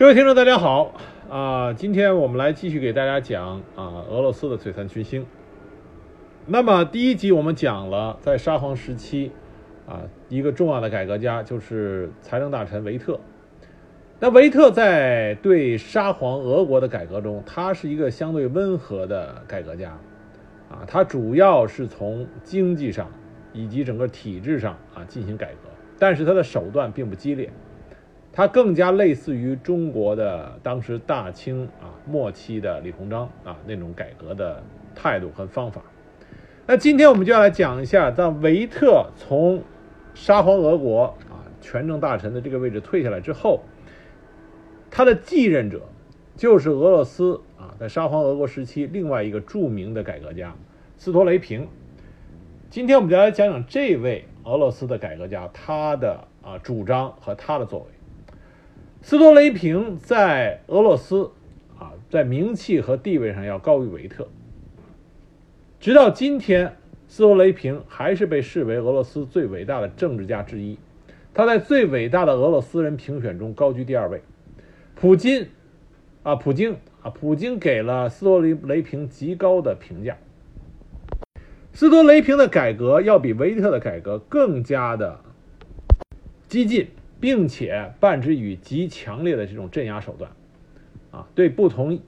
各位听众，大家好啊！今天我们来继续给大家讲啊俄罗斯的璀璨群星。那么第一集我们讲了在沙皇时期啊一个重要的改革家就是财政大臣维特。那维特在对沙皇俄国的改革中，他是一个相对温和的改革家啊，他主要是从经济上以及整个体制上啊进行改革，但是他的手段并不激烈。他更加类似于中国的当时大清啊末期的李鸿章啊那种改革的态度和方法。那今天我们就要来讲一下，当维特从沙皇俄国啊权政大臣的这个位置退下来之后，他的继任者就是俄罗斯啊在沙皇俄国时期另外一个著名的改革家斯托雷平。今天我们就来讲讲这位俄罗斯的改革家他的啊主张和他的作为。斯托雷平在俄罗斯，啊，在名气和地位上要高于维特。直到今天，斯托雷平还是被视为俄罗斯最伟大的政治家之一。他在最伟大的俄罗斯人评选中高居第二位。普京，啊，普京，啊，普京给了斯托雷雷平极高的评价。斯托雷平的改革要比维特的改革更加的激进。并且伴之以极强烈的这种镇压手段，啊，对不同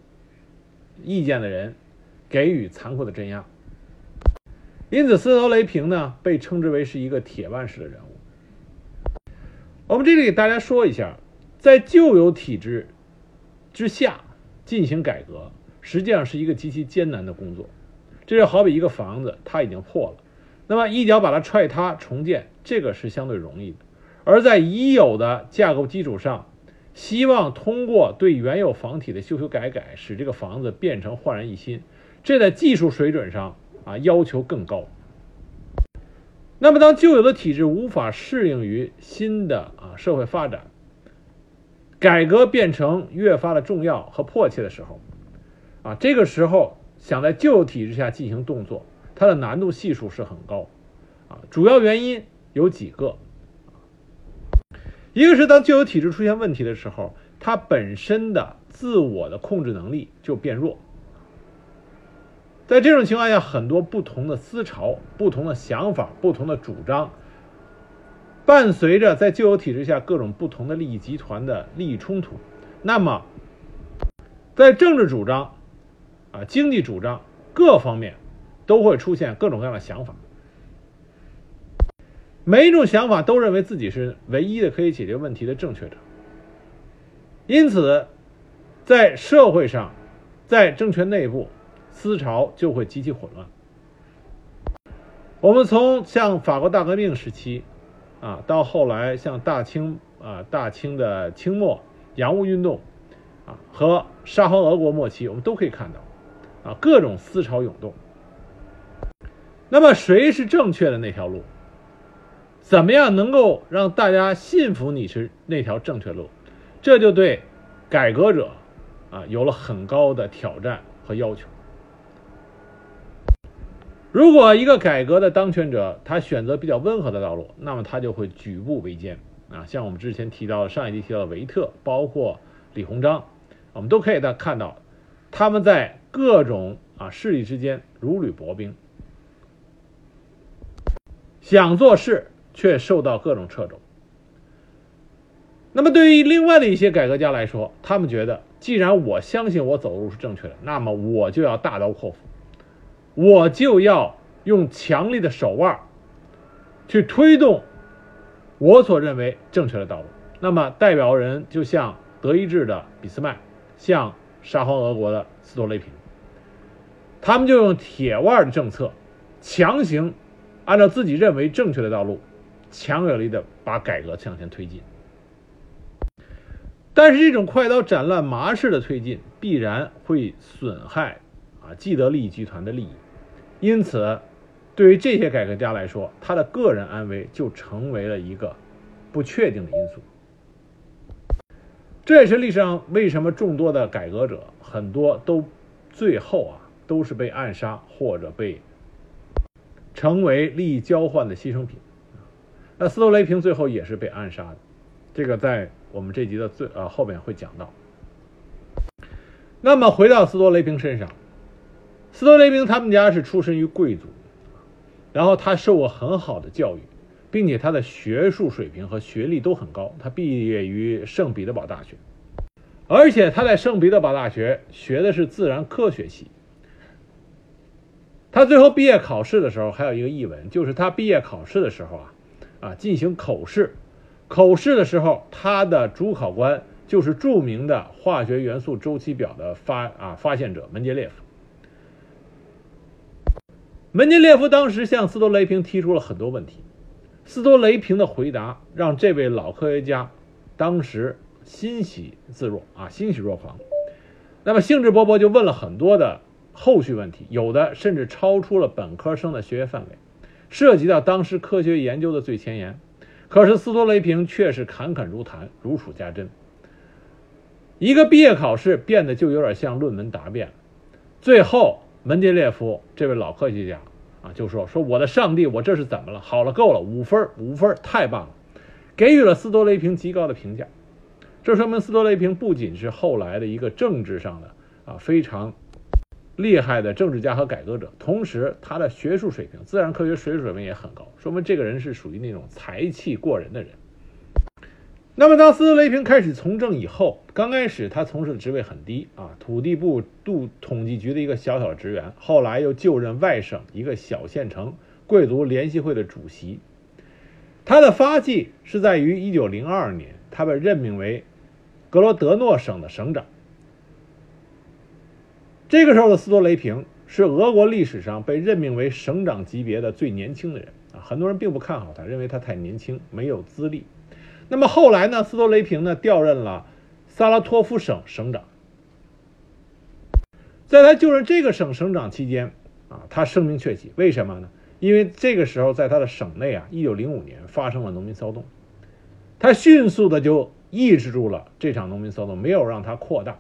意见的人给予残酷的镇压。因此，斯托雷平呢被称之为是一个铁腕式的人物。我们这里给大家说一下，在旧有体制之下进行改革，实际上是一个极其艰难的工作。这就好比一个房子，它已经破了，那么一脚把它踹塌重建，这个是相对容易的。而在已有的架构基础上，希望通过对原有房体的修修改改，使这个房子变成焕然一新，这在技术水准上啊要求更高。那么，当旧有的体制无法适应于新的啊社会发展，改革变成越发的重要和迫切的时候，啊，这个时候想在旧有体制下进行动作，它的难度系数是很高，啊，主要原因有几个。一个是当旧有体制出现问题的时候，它本身的自我的控制能力就变弱。在这种情况下，很多不同的思潮、不同的想法、不同的主张，伴随着在旧有体制下各种不同的利益集团的利益冲突，那么在政治主张、啊经济主张各方面，都会出现各种各样的想法。每一种想法都认为自己是唯一的可以解决问题的正确者，因此，在社会上，在政权内部，思潮就会极其混乱。我们从像法国大革命时期，啊，到后来像大清啊大清的清末洋务运动，啊和沙皇俄国末期，我们都可以看到，啊各种思潮涌动。那么谁是正确的那条路？怎么样能够让大家信服你是那条正确路？这就对改革者啊有了很高的挑战和要求。如果一个改革的当权者他选择比较温和的道路，那么他就会举步维艰啊。像我们之前提到的上一集提到的维特，包括李鸿章，我们都可以在看到他们在各种啊势力之间如履薄冰，想做事。却受到各种掣肘。那么，对于另外的一些改革家来说，他们觉得，既然我相信我走路是正确的，那么我就要大刀阔斧，我就要用强力的手腕去推动我所认为正确的道路。那么，代表人就像德意志的俾斯麦，像沙皇俄国的斯托雷平，他们就用铁腕的政策，强行按照自己认为正确的道路。强有力的把改革向前推进，但是这种快刀斩乱麻式的推进必然会损害啊既得利益集团的利益，因此，对于这些改革家来说，他的个人安危就成为了一个不确定的因素。这也是历史上为什么众多的改革者很多都最后啊都是被暗杀或者被成为利益交换的牺牲品。那斯托雷平最后也是被暗杀的，这个在我们这集的最呃后面会讲到。那么回到斯托雷平身上，斯托雷平他们家是出身于贵族，然后他受过很好的教育，并且他的学术水平和学历都很高。他毕业于圣彼得堡大学，而且他在圣彼得堡大学学的是自然科学系。他最后毕业考试的时候还有一个译文，就是他毕业考试的时候啊，啊进行口试，口试的时候他的主考官就是著名的化学元素周期表的发啊发现者门捷列夫。门捷列夫当时向斯托雷平提出了很多问题，斯托雷平的回答让这位老科学家当时欣喜自若啊欣喜若狂，那么兴致勃勃就问了很多的。后续问题有的甚至超出了本科生的学业范围，涉及到当时科学研究的最前沿。可是斯托雷平却是侃侃如谈，如数家珍。一个毕业考试变得就有点像论文答辩。最后，门捷列夫这位老科学家啊就说：“说我的上帝，我这是怎么了？好了，够了，五分，五分，太棒了，给予了斯托雷平极高的评价。这说明斯托雷平不仅是后来的一个政治上的啊非常。”厉害的政治家和改革者，同时他的学术水平、自然科学水水平也很高，说明这个人是属于那种才气过人的人。那么，当斯特雷平开始从政以后，刚开始他从事的职位很低啊，土地部度统计局的一个小小职员，后来又就任外省一个小县城贵族联席会的主席。他的发迹是在于1902年，他被任命为格罗德诺省的省长。这个时候的斯托雷平是俄国历史上被任命为省长级别的最年轻的人啊，很多人并不看好他，认为他太年轻，没有资历。那么后来呢，斯托雷平呢调任了萨拉托夫省省长，在他就任这个省省长期间啊，他声名鹊起。为什么呢？因为这个时候在他的省内啊，一九零五年发生了农民骚动，他迅速的就抑制住了这场农民骚动，没有让它扩大。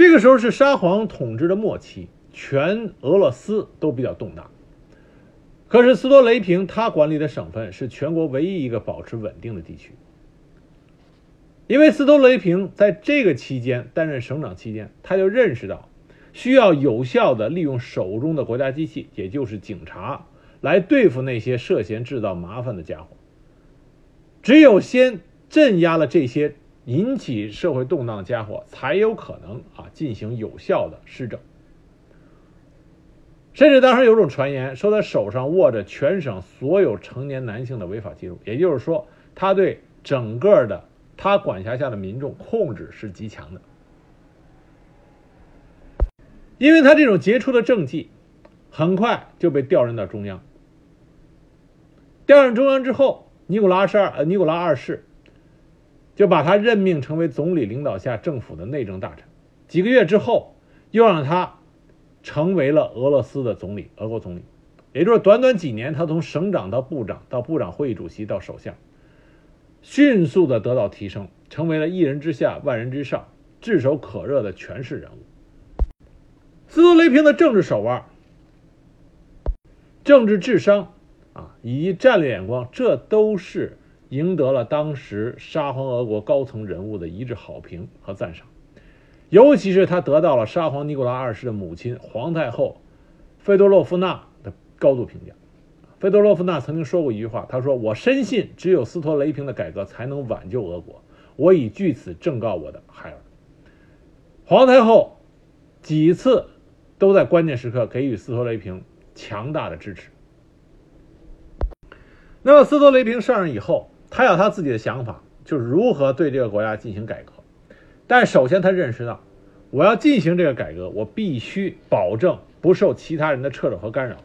这个时候是沙皇统治的末期，全俄罗斯都比较动荡。可是斯托雷平他管理的省份是全国唯一一个保持稳定的地区，因为斯托雷平在这个期间担任省长期间，他就认识到需要有效的利用手中的国家机器，也就是警察，来对付那些涉嫌制造麻烦的家伙。只有先镇压了这些。引起社会动荡的家伙才有可能啊进行有效的施政。甚至当时有种传言说，他手上握着全省所有成年男性的违法记录，也就是说，他对整个的他管辖下的民众控制是极强的。因为他这种杰出的政绩，很快就被调任到中央。调任中央之后，尼古拉十二呃尼古拉二世。就把他任命成为总理领导下政府的内政大臣，几个月之后，又让他成为了俄罗斯的总理，俄国总理。也就是短短几年，他从省长到部长，到部长会议主席，到首相，迅速的得到提升，成为了一人之下，万人之上，炙手可热的权势人物。斯托雷平的政治手腕、政治智商啊，以及战略眼光，这都是。赢得了当时沙皇俄国高层人物的一致好评和赞赏，尤其是他得到了沙皇尼古拉二世的母亲皇太后费多洛夫娜的高度评价。费多洛夫娜曾经说过一句话，他说：“我深信只有斯托雷平的改革才能挽救俄国，我已据此正告我的孩儿。”皇太后几次都在关键时刻给予斯托雷平强大的支持。那么斯托雷平上任以后。他有他自己的想法，就是如何对这个国家进行改革。但首先，他认识到，我要进行这个改革，我必须保证不受其他人的掣肘和干扰。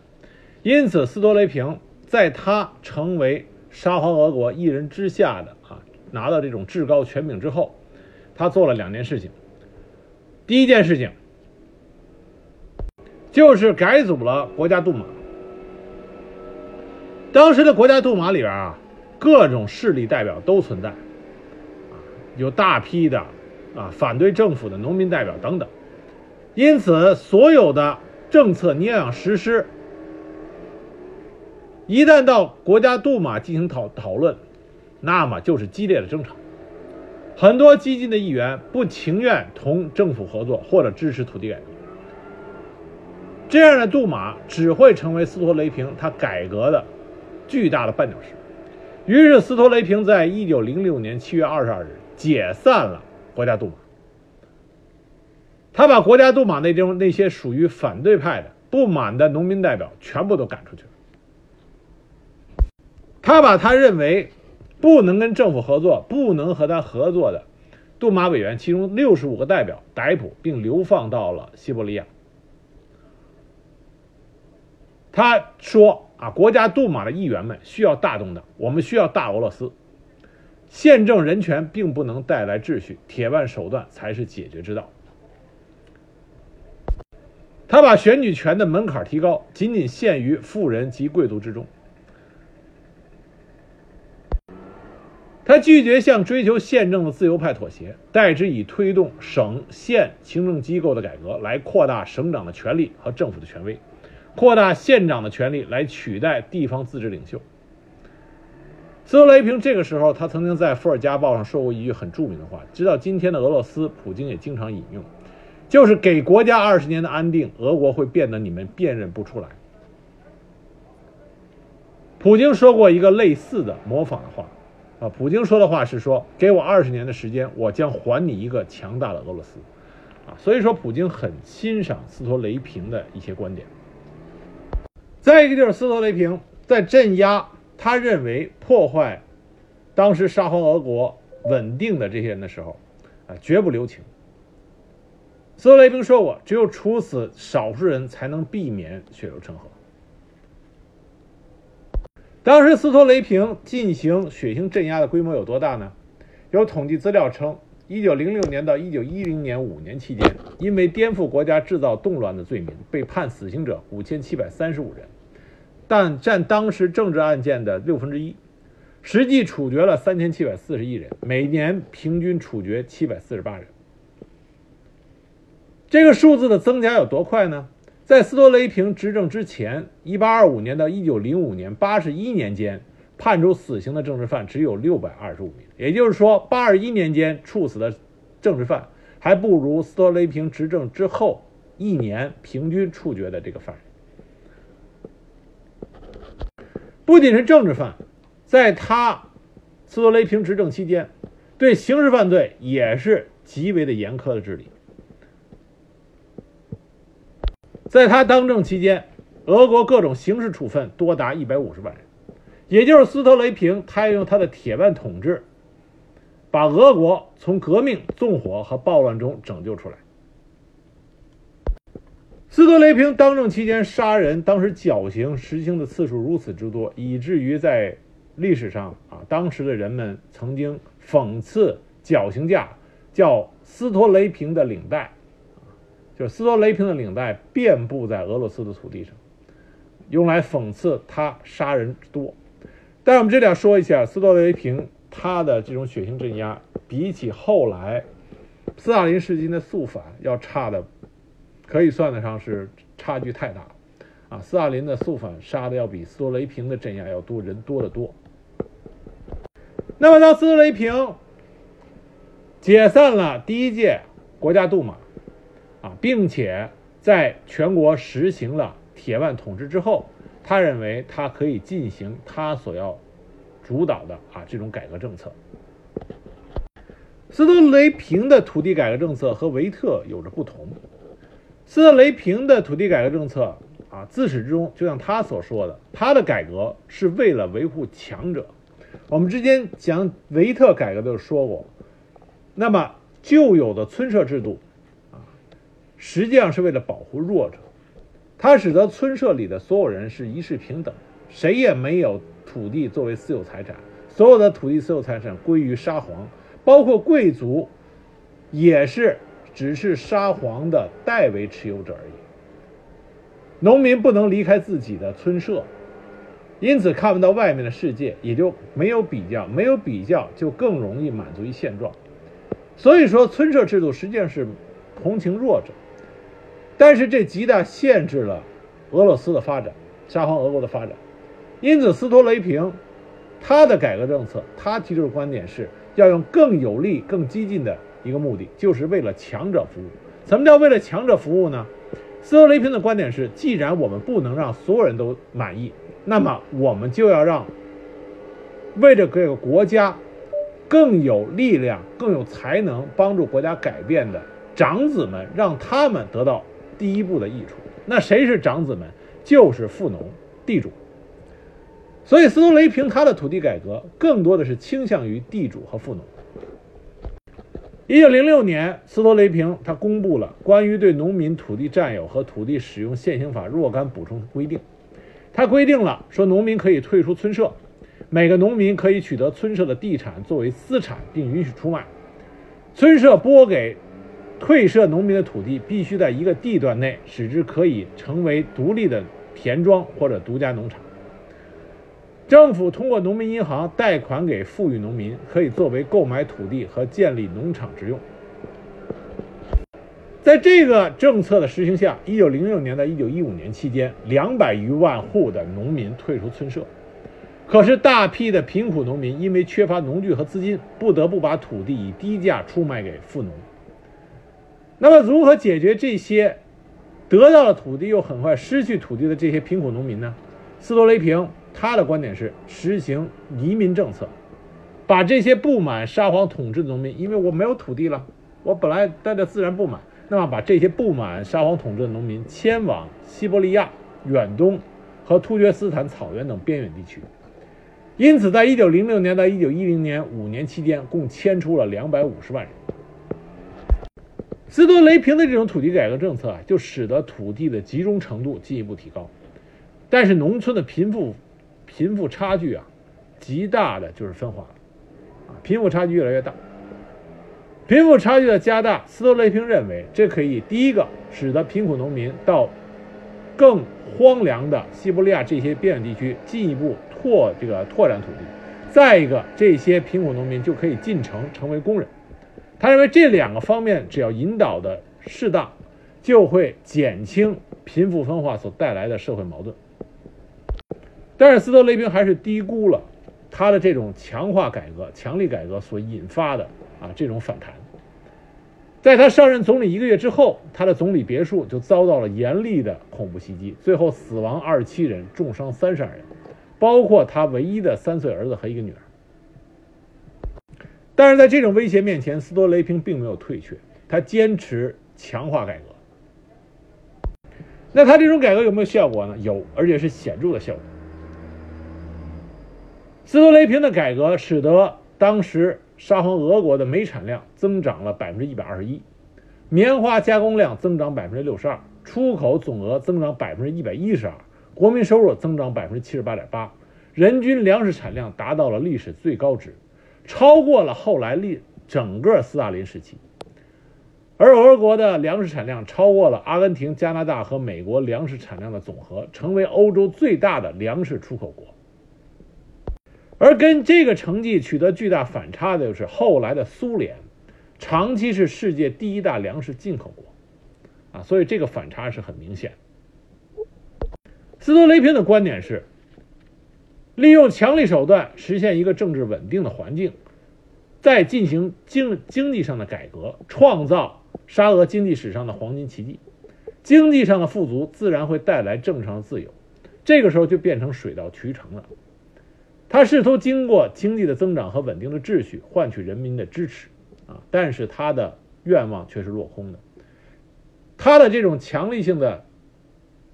因此，斯托雷平在他成为沙皇俄国一人之下的啊，拿到这种至高权柄之后，他做了两件事情。第一件事情就是改组了国家杜马。当时的国家杜马里边啊。各种势力代表都存在，啊，有大批的啊反对政府的农民代表等等，因此所有的政策你要想实施，一旦到国家杜马进行讨讨论，那么就是激烈的争吵。很多激进的议员不情愿同政府合作或者支持土地改革。这样的杜马只会成为斯托雷平他改革的巨大的绊脚石。于是，斯托雷平在一九零六年七月二十二日解散了国家杜马。他把国家杜马那中那些属于反对派的、不满的农民代表全部都赶出去了。他把他认为不能跟政府合作、不能和他合作的杜马委员，其中六十五个代表逮捕并流放到了西伯利亚。他说：“啊，国家杜马的议员们需要大动荡，我们需要大俄罗斯。宪政人权并不能带来秩序，铁腕手段才是解决之道。”他把选举权的门槛提高，仅仅限于富人及贵族之中。他拒绝向追求宪政的自由派妥协，代之以推动省县行政机构的改革来扩大省长的权力和政府的权威。扩大县长的权力来取代地方自治领袖。斯托雷平这个时候，他曾经在《伏尔加报》上说过一句很著名的话，直到今天的俄罗斯，普京也经常引用，就是给国家二十年的安定，俄国会变得你们辨认不出来。普京说过一个类似的模仿的话，啊，普京说的话是说，给我二十年的时间，我将还你一个强大的俄罗斯，啊，所以说普京很欣赏斯托雷平的一些观点。再一个就是斯托雷平在镇压他认为破坏当时沙皇俄国稳定的这些人的时候，啊，绝不留情。斯托雷平说过，只有处死少数人才能避免血流成河。当时斯托雷平进行血腥镇压的规模有多大呢？有统计资料称，一九零六年到一九一零年五年期间，因为颠覆国家、制造动乱的罪名被判死刑者五千七百三十五人。但占当时政治案件的六分之一，实际处决了三千七百四十一人，每年平均处决七百四十八人。这个数字的增加有多快呢？在斯托雷平执政之前，一八二五年到一九零五年八十一年间，判处死刑的政治犯只有六百二十五名，也就是说，八二一年间处死的政治犯还不如斯托雷平执政之后一年平均处决的这个犯人。不仅是政治犯，在他斯托雷平执政期间，对刑事犯罪也是极为的严苛的治理。在他当政期间，俄国各种刑事处分多达一百五十万人，也就是斯托雷平，他用他的铁腕统治，把俄国从革命、纵火和暴乱中拯救出来。斯托雷平当政期间杀人，当时绞刑实行的次数如此之多，以至于在历史上啊，当时的人们曾经讽刺绞刑架叫斯托雷平的领带，就是斯托雷平的领带遍布在俄罗斯的土地上，用来讽刺他杀人多。但我们这里要说一下，斯托雷平他的这种血腥镇压，比起后来斯大林时期的肃反要差的。可以算得上是差距太大，啊，斯大林的肃反杀的要比斯托雷平的镇压要多人多得多。那么当斯托雷平解散了第一届国家杜马，啊，并且在全国实行了铁腕统治之后，他认为他可以进行他所要主导的啊这种改革政策。斯托雷平的土地改革政策和维特有着不同。斯特雷平的土地改革政策啊，自始至终就像他所说的，他的改革是为了维护强者。我们之前讲维特改革的时候说过，那么旧有的村社制度啊，实际上是为了保护弱者，它使得村社里的所有人是一视平等，谁也没有土地作为私有财产，所有的土地私有财产归于沙皇，包括贵族也是。只是沙皇的代为持有者而已。农民不能离开自己的村社，因此看不到外面的世界，也就没有比较，没有比较就更容易满足于现状。所以说，村社制度实际上是同情弱者，但是这极大限制了俄罗斯的发展，沙皇俄国的发展。因此，斯托雷平他的改革政策，他提出的观点是要用更有力、更激进的一个目的，就是为了强者服务。什么叫为了强者服务呢？斯托雷平的观点是：既然我们不能让所有人都满意，那么我们就要让为了这个国家更有力量、更有才能帮助国家改变的长子们，让他们得到第一步的益处。那谁是长子们？就是富农、地主。所以，斯托雷平他的土地改革更多的是倾向于地主和富农。一九零六年，斯托雷平他公布了关于对农民土地占有和土地使用现行法若干补充规定。他规定了说，农民可以退出村社，每个农民可以取得村社的地产作为私产，并允许出卖。村社拨给退社农民的土地必须在一个地段内，使之可以成为独立的田庄或者独家农场。政府通过农民银行贷款给富裕农民，可以作为购买土地和建立农场之用。在这个政策的实行下，一九零六年到一九一五年期间，两百余万户的农民退出村社。可是，大批的贫苦农民因为缺乏农具和资金，不得不把土地以低价出卖给富农。那么，如何解决这些得到了土地又很快失去土地的这些贫苦农民呢？斯托雷平。他的观点是实行移民政策，把这些不满沙皇统治的农民，因为我没有土地了，我本来带着自然不满，那么把这些不满沙皇统治的农民迁往西伯利亚、远东和突厥斯坦草原等边远地区。因此，在一九零六年到一九一零年五年期间，共迁出了两百五十万人。斯托雷平的这种土地改革政策啊，就使得土地的集中程度进一步提高，但是农村的贫富。贫富差距啊，极大的就是分化啊，贫富差距越来越大。贫富差距的加大，斯托雷平认为，这可以第一个使得贫苦农民到更荒凉的西伯利亚这些边远地区进一步拓这个拓展土地；再一个，这些贫苦农民就可以进城成为工人。他认为这两个方面只要引导的适当，就会减轻贫富分化所带来的社会矛盾。但是斯特雷平还是低估了他的这种强化改革、强力改革所引发的啊这种反弹。在他上任总理一个月之后，他的总理别墅就遭到了严厉的恐怖袭击，最后死亡二十七人，重伤三十二人，包括他唯一的三岁儿子和一个女儿。但是在这种威胁面前，斯托雷平并没有退却，他坚持强化改革。那他这种改革有没有效果呢？有，而且是显著的效果。斯托雷平的改革使得当时沙皇俄国的煤产量增长了百分之一百二十一，棉花加工量增长百分之六十二，出口总额增长百分之一百一十二，国民收入增长百分之七十八点八，人均粮食产量达到了历史最高值，超过了后来历整个斯大林时期。而俄国的粮食产量超过了阿根廷、加拿大和美国粮食产量的总和，成为欧洲最大的粮食出口国。而跟这个成绩取得巨大反差的就是后来的苏联，长期是世界第一大粮食进口国，啊，所以这个反差是很明显。斯托雷平的观点是，利用强力手段实现一个政治稳定的环境，再进行经经济上的改革，创造沙俄经济史上的黄金奇迹。经济上的富足自然会带来政治上的自由，这个时候就变成水到渠成了。他试图经过经济的增长和稳定的秩序换取人民的支持，啊，但是他的愿望却是落空的。他的这种强力性的、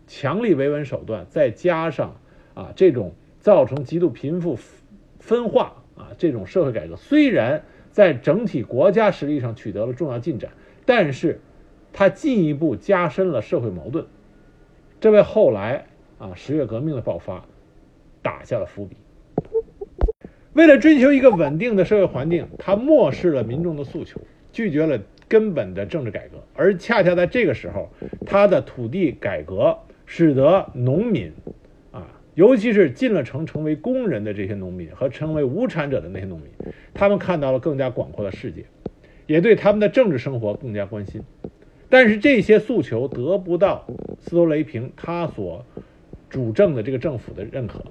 强力维稳手段，再加上啊这种造成极度贫富分化啊这种社会改革，虽然在整体国家实力上取得了重要进展，但是它进一步加深了社会矛盾，这为后来啊十月革命的爆发打下了伏笔。为了追求一个稳定的社会环境，他漠视了民众的诉求，拒绝了根本的政治改革。而恰恰在这个时候，他的土地改革使得农民，啊，尤其是进了城成为工人的这些农民和成为无产者的那些农民，他们看到了更加广阔的世界，也对他们的政治生活更加关心。但是这些诉求得不到斯托雷平他所主政的这个政府的认可。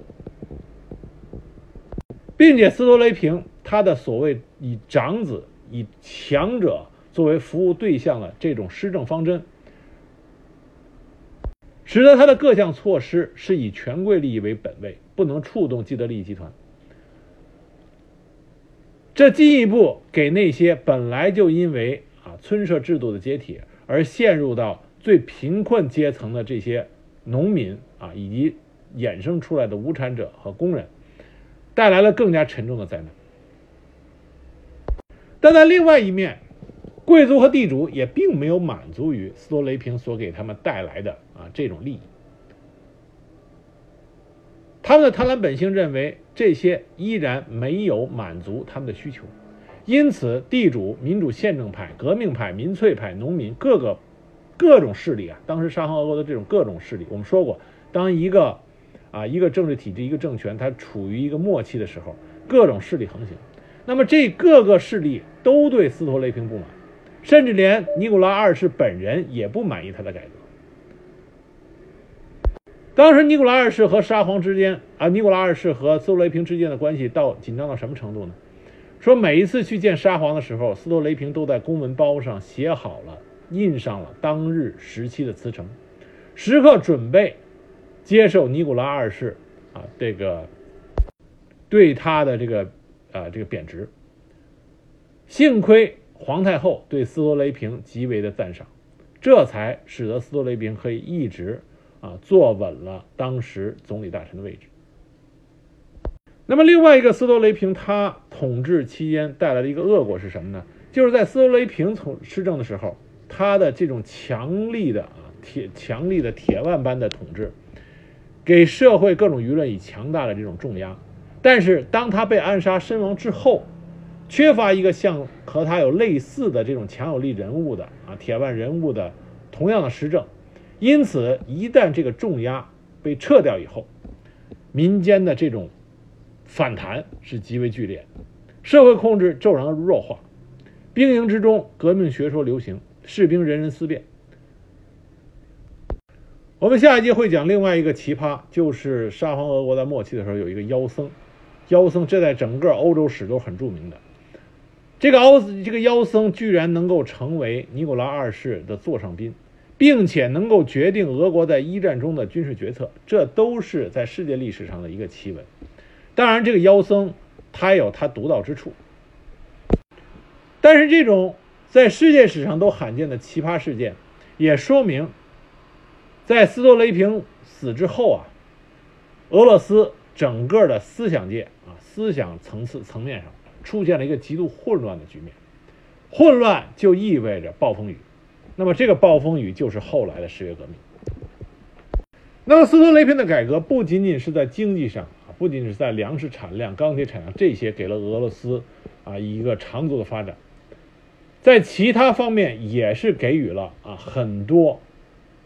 并且斯托雷平他的所谓以长子、以强者作为服务对象的这种施政方针，使得他的各项措施是以权贵利益为本位，不能触动既得利益集团。这进一步给那些本来就因为啊村社制度的解体而陷入到最贫困阶层的这些农民啊，以及衍生出来的无产者和工人，带来了更加沉重的灾难。但在另外一面，贵族和地主也并没有满足于斯托雷平所给他们带来的啊这种利益。他们的贪婪本性认为这些依然没有满足他们的需求，因此地主、民主宪政派、革命派、民粹派、农民各个各种势力啊，当时沙皇俄国的这种各种势力，我们说过，当一个啊一个政治体制、一个政权它处于一个末期的时候，各种势力横行，那么这各个势力都对斯托雷平不满，甚至连尼古拉二世本人也不满意他的改革。当时尼古拉二世和沙皇之间啊，尼古拉二世和斯托雷平之间的关系到紧张到什么程度呢？说每一次去见沙皇的时候，斯托雷平都在公文包上写好了、印上了当日时期的辞呈，时刻准备接受尼古拉二世啊这个对他的这个啊这个贬值。幸亏皇太后对斯托雷平极为的赞赏，这才使得斯托雷平可以一直。啊，坐稳了当时总理大臣的位置。那么，另外一个斯托雷平他统治期间带来的一个恶果是什么呢？就是在斯托雷平从施政的时候，他的这种强力的啊铁强力的铁腕般的统治，给社会各种舆论以强大的这种重压。但是，当他被暗杀身亡之后，缺乏一个像和他有类似的这种强有力人物的啊铁腕人物的同样的施政。因此，一旦这个重压被撤掉以后，民间的这种反弹是极为剧烈，社会控制骤然弱化，兵营之中革命学说流行，士兵人人思变。我们下一集会讲另外一个奇葩，就是沙皇俄国在末期的时候有一个妖僧，妖僧这在整个欧洲史都很著名的。这个欧这个妖僧居然能够成为尼古拉二世的座上宾。并且能够决定俄国在一战中的军事决策，这都是在世界历史上的一个奇闻。当然，这个妖僧他有他独到之处，但是这种在世界史上都罕见的奇葩事件，也说明，在斯托雷平死之后啊，俄罗斯整个的思想界啊，思想层次层面上出现了一个极度混乱的局面。混乱就意味着暴风雨。那么这个暴风雨就是后来的十月革命。那么斯托雷平的改革不仅仅是在经济上啊，不仅是在粮食产量、钢铁产量这些给了俄罗斯啊一个长足的发展，在其他方面也是给予了啊很多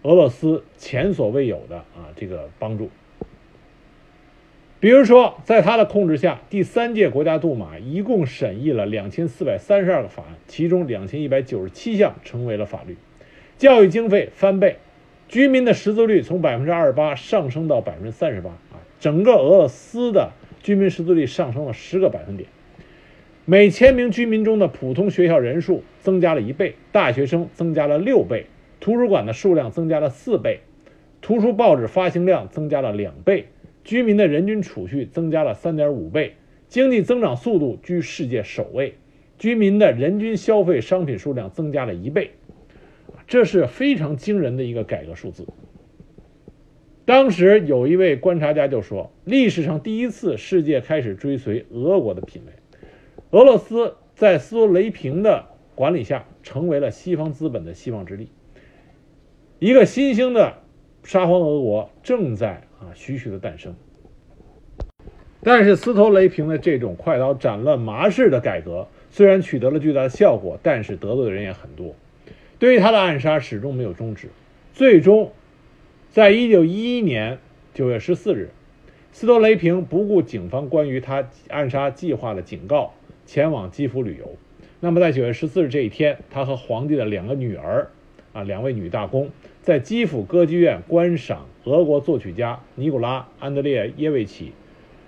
俄罗斯前所未有的啊这个帮助。比如说，在他的控制下，第三届国家杜马一共审议了两千四百三十二个法案，其中两千一百九十七项成为了法律。教育经费翻倍，居民的识字率从百分之二十八上升到百分之三十八啊！整个俄罗斯的居民识字率上升了十个百分点。每千名居民中的普通学校人数增加了一倍，大学生增加了六倍，图书馆的数量增加了四倍，图书报纸发行量增加了两倍。居民的人均储蓄增加了三点五倍，经济增长速度居世界首位，居民的人均消费商品数量增加了一倍，这是非常惊人的一个改革数字。当时有一位观察家就说，历史上第一次世界开始追随俄国的品味，俄罗斯在斯托雷平的管理下成为了西方资本的希望之地，一个新兴的沙皇俄国正在。啊，徐徐的诞生。但是斯托雷平的这种快刀斩乱麻式的改革，虽然取得了巨大的效果，但是得罪的人也很多。对于他的暗杀始终没有终止。最终，在一九一一年九月十四日，斯托雷平不顾警方关于他暗杀计划的警告，前往基辅旅游。那么在九月十四日这一天，他和皇帝的两个女儿，啊，两位女大公。在基辅歌剧院观赏俄国作曲家尼古拉·安德烈耶维奇，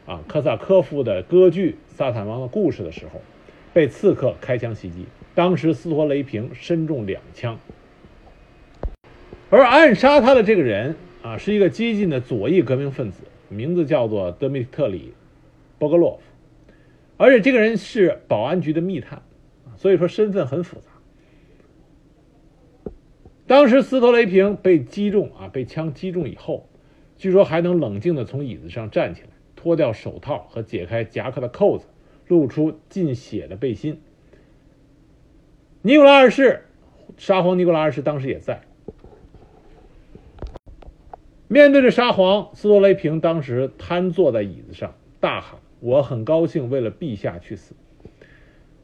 啊科萨科夫的歌剧《萨坦王的故事》的时候，被刺客开枪袭击，当时斯托雷平身中两枪。而暗杀他的这个人啊，是一个激进的左翼革命分子，名字叫做德米特里·波格洛夫，而且这个人是保安局的密探，所以说身份很复杂。当时斯托雷平被击中啊，被枪击中以后，据说还能冷静地从椅子上站起来，脱掉手套和解开夹克的扣子，露出浸血的背心。尼古拉二世，沙皇尼古拉二世当时也在。面对着沙皇，斯托雷平当时瘫坐在椅子上，大喊：“我很高兴为了陛下去死。”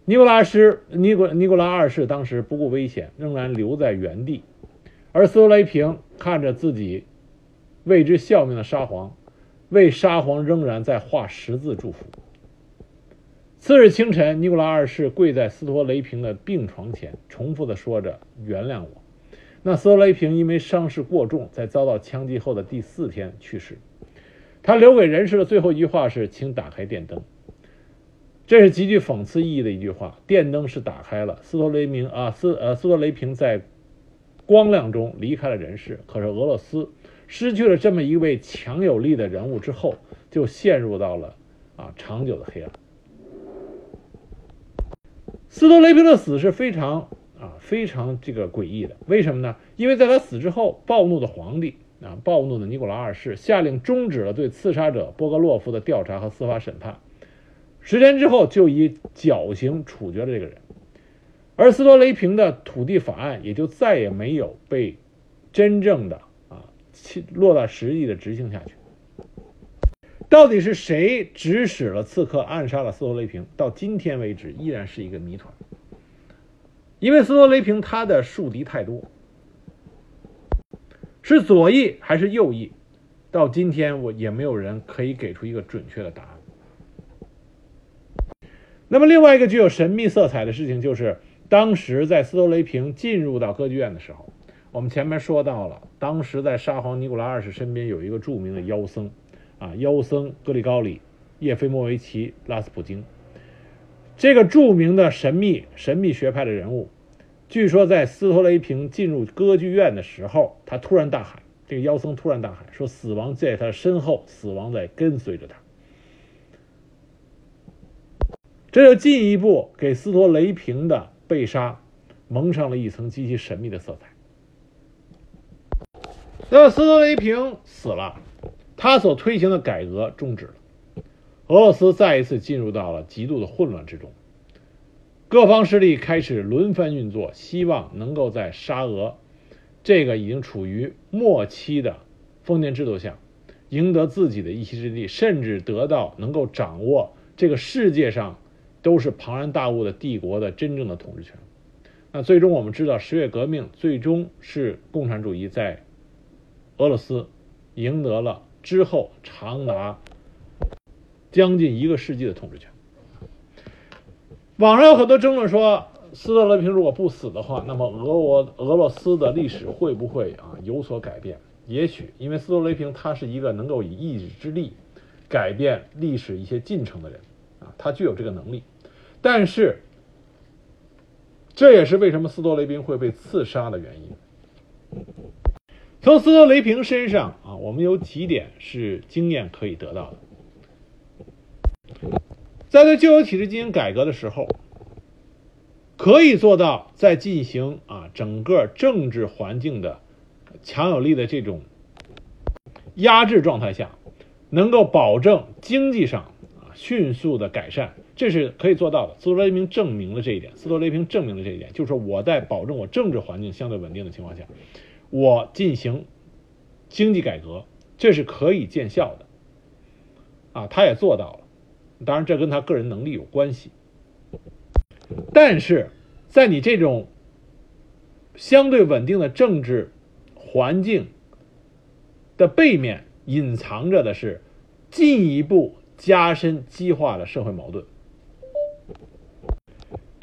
尼古拉斯尼古尼古拉二世当时不顾危险，仍然留在原地，而斯托雷平看着自己为之效命的沙皇，为沙皇仍然在画十字祝福。次日清晨，尼古拉二世跪在斯托雷平的病床前，重复的说着：“原谅我。”那斯托雷平因为伤势过重，在遭到枪击后的第四天去世。他留给人世的最后一句话是：“请打开电灯。”这是极具讽刺意义的一句话。电灯是打开了，斯托雷明啊斯呃斯托雷平在光亮中离开了人世。可是俄罗斯失去了这么一位强有力的人物之后，就陷入到了啊长久的黑暗。斯托雷平的死是非常。啊，非常这个诡异的，为什么呢？因为在他死之后，暴怒的皇帝啊，暴怒的尼古拉二世下令终止了对刺杀者波格洛夫的调查和司法审判，十天之后就以绞刑处决了这个人，而斯托雷平的土地法案也就再也没有被真正的啊落到实际的执行下去。到底是谁指使了刺客暗杀了斯托雷平？到今天为止依然是一个谜团。因为斯托雷平他的树敌太多，是左翼还是右翼，到今天我也没有人可以给出一个准确的答案。那么另外一个具有神秘色彩的事情就是，当时在斯托雷平进入到歌剧院的时候，我们前面说到了，当时在沙皇尼古拉二世身边有一个著名的妖僧，啊，妖僧格里高里·叶菲莫维奇·拉斯普京。这个著名的神秘神秘学派的人物，据说在斯托雷平进入歌剧院的时候，他突然大喊：“这个妖僧突然大喊说，死亡在他身后，死亡在跟随着他。”这就进一步给斯托雷平的被杀蒙上了一层极其神秘的色彩。那斯托雷平死了，他所推行的改革终止了。俄罗斯再一次进入到了极度的混乱之中，各方势力开始轮番运作，希望能够在沙俄这个已经处于末期的封建制度下，赢得自己的一席之地，甚至得到能够掌握这个世界上都是庞然大物的帝国的真正的统治权。那最终我们知道，十月革命最终是共产主义在俄罗斯赢得了之后长达。将近一个世纪的统治权。网上有很多争论说，斯特雷平如果不死的话，那么俄国俄罗斯的历史会不会啊有所改变？也许，因为斯特雷平他是一个能够以意志之力改变历史一些进程的人啊，他具有这个能力。但是，这也是为什么斯托雷平会被刺杀的原因。从斯托雷平身上啊，我们有几点是经验可以得到的。在对旧有体制进行改革的时候，可以做到在进行啊整个政治环境的强有力的这种压制状态下，能够保证经济上啊迅速的改善，这是可以做到的。斯托雷平证明了这一点。斯托雷平证明了这一点，就是说我在保证我政治环境相对稳定的情况下，我进行经济改革，这是可以见效的。啊，他也做到了。当然，这跟他个人能力有关系，但是在你这种相对稳定的政治环境的背面，隐藏着的是进一步加深激化的社会矛盾。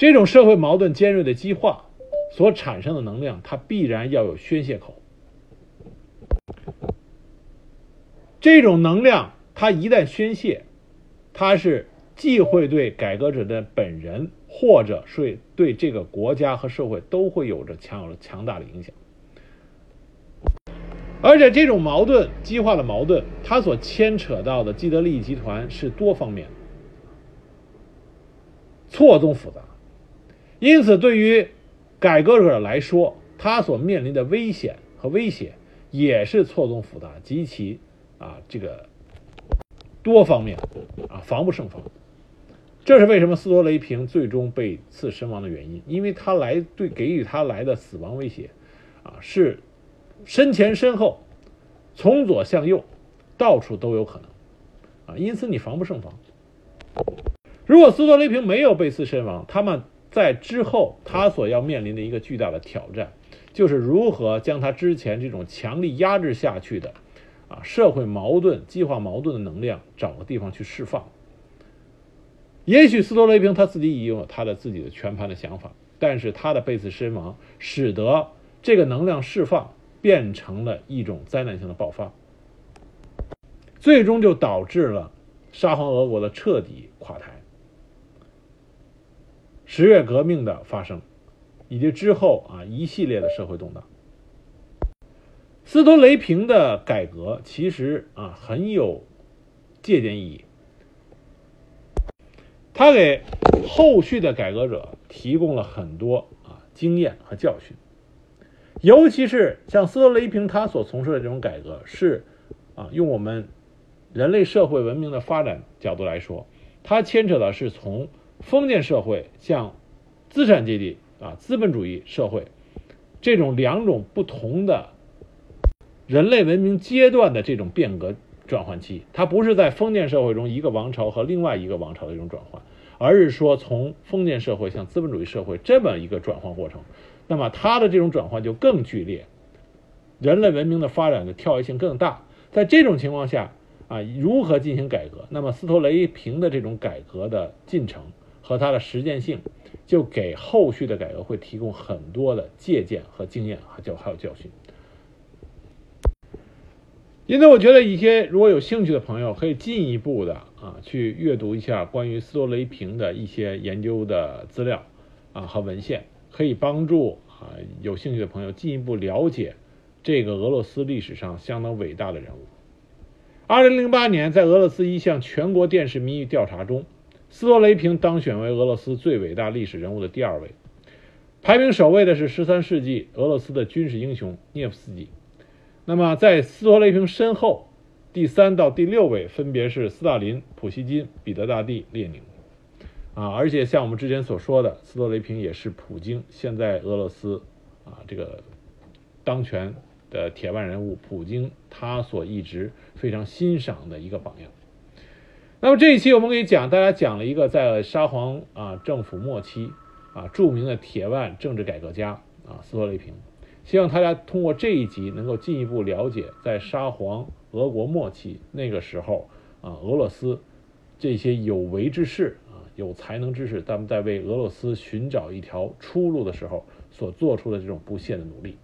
这种社会矛盾尖锐的激化所产生的能量，它必然要有宣泄口。这种能量，它一旦宣泄。它是既会对改革者的本人或者是对这个国家和社会都会有着强有强大的影响。而且这种矛盾激化的矛盾，它所牵扯到的既得利益集团是多方面、错综复杂，因此对于改革者来说，他所面临的危险和威胁也是错综复杂、极其啊这个多方面啊防不胜防。这是为什么斯托雷平最终被刺身亡的原因，因为他来对给予他来的死亡威胁啊是身前身后、从左向右，到处都有可能啊，因此你防不胜防。如果斯托雷平没有被刺身亡，他们在之后他所要面临的一个巨大的挑战，就是如何将他之前这种强力压制下去的啊社会矛盾、激化矛盾的能量找个地方去释放。也许斯托雷平他自己已有他的自己的全盘的想法，但是他的被刺身亡，使得这个能量释放变成了一种灾难性的爆发，最终就导致了沙皇俄国的彻底垮台。十月革命的发生，以及之后啊一系列的社会动荡。斯托雷平的改革其实啊很有借鉴意义，他给后续的改革者提供了很多啊经验和教训，尤其是像斯托雷平他所从事的这种改革，是啊用我们人类社会文明的发展角度来说，它牵扯的是从。封建社会向资产阶级啊资本主义社会这种两种不同的人类文明阶段的这种变革转换期，它不是在封建社会中一个王朝和另外一个王朝的一种转换，而是说从封建社会向资本主义社会这么一个转换过程。那么它的这种转换就更剧烈，人类文明的发展的跳跃性更大。在这种情况下啊，如何进行改革？那么斯托雷平的这种改革的进程。和它的实践性，就给后续的改革会提供很多的借鉴和经验，还教还有教训。因此，我觉得一些如果有兴趣的朋友，可以进一步的啊去阅读一下关于斯托雷平的一些研究的资料啊和文献，可以帮助啊有兴趣的朋友进一步了解这个俄罗斯历史上相当伟大的人物。二零零八年，在俄罗斯一项全国电视民意调查中。斯托雷平当选为俄罗斯最伟大历史人物的第二位，排名首位的是十三世纪俄罗斯的军事英雄涅夫斯基。那么在斯托雷平身后，第三到第六位分别是斯大林、普希金、彼得大帝、列宁。啊，而且像我们之前所说的，斯托雷平也是普京现在俄罗斯啊这个当权的铁腕人物，普京他所一直非常欣赏的一个榜样。那么这一期我们给讲，大家讲了一个在沙皇啊政府末期啊著名的铁腕政治改革家啊斯托雷平，希望大家通过这一集能够进一步了解在沙皇俄国末期那个时候啊俄罗斯这些有为之士啊有才能之士，他们在为俄罗斯寻找一条出路的时候所做出的这种不懈的努力。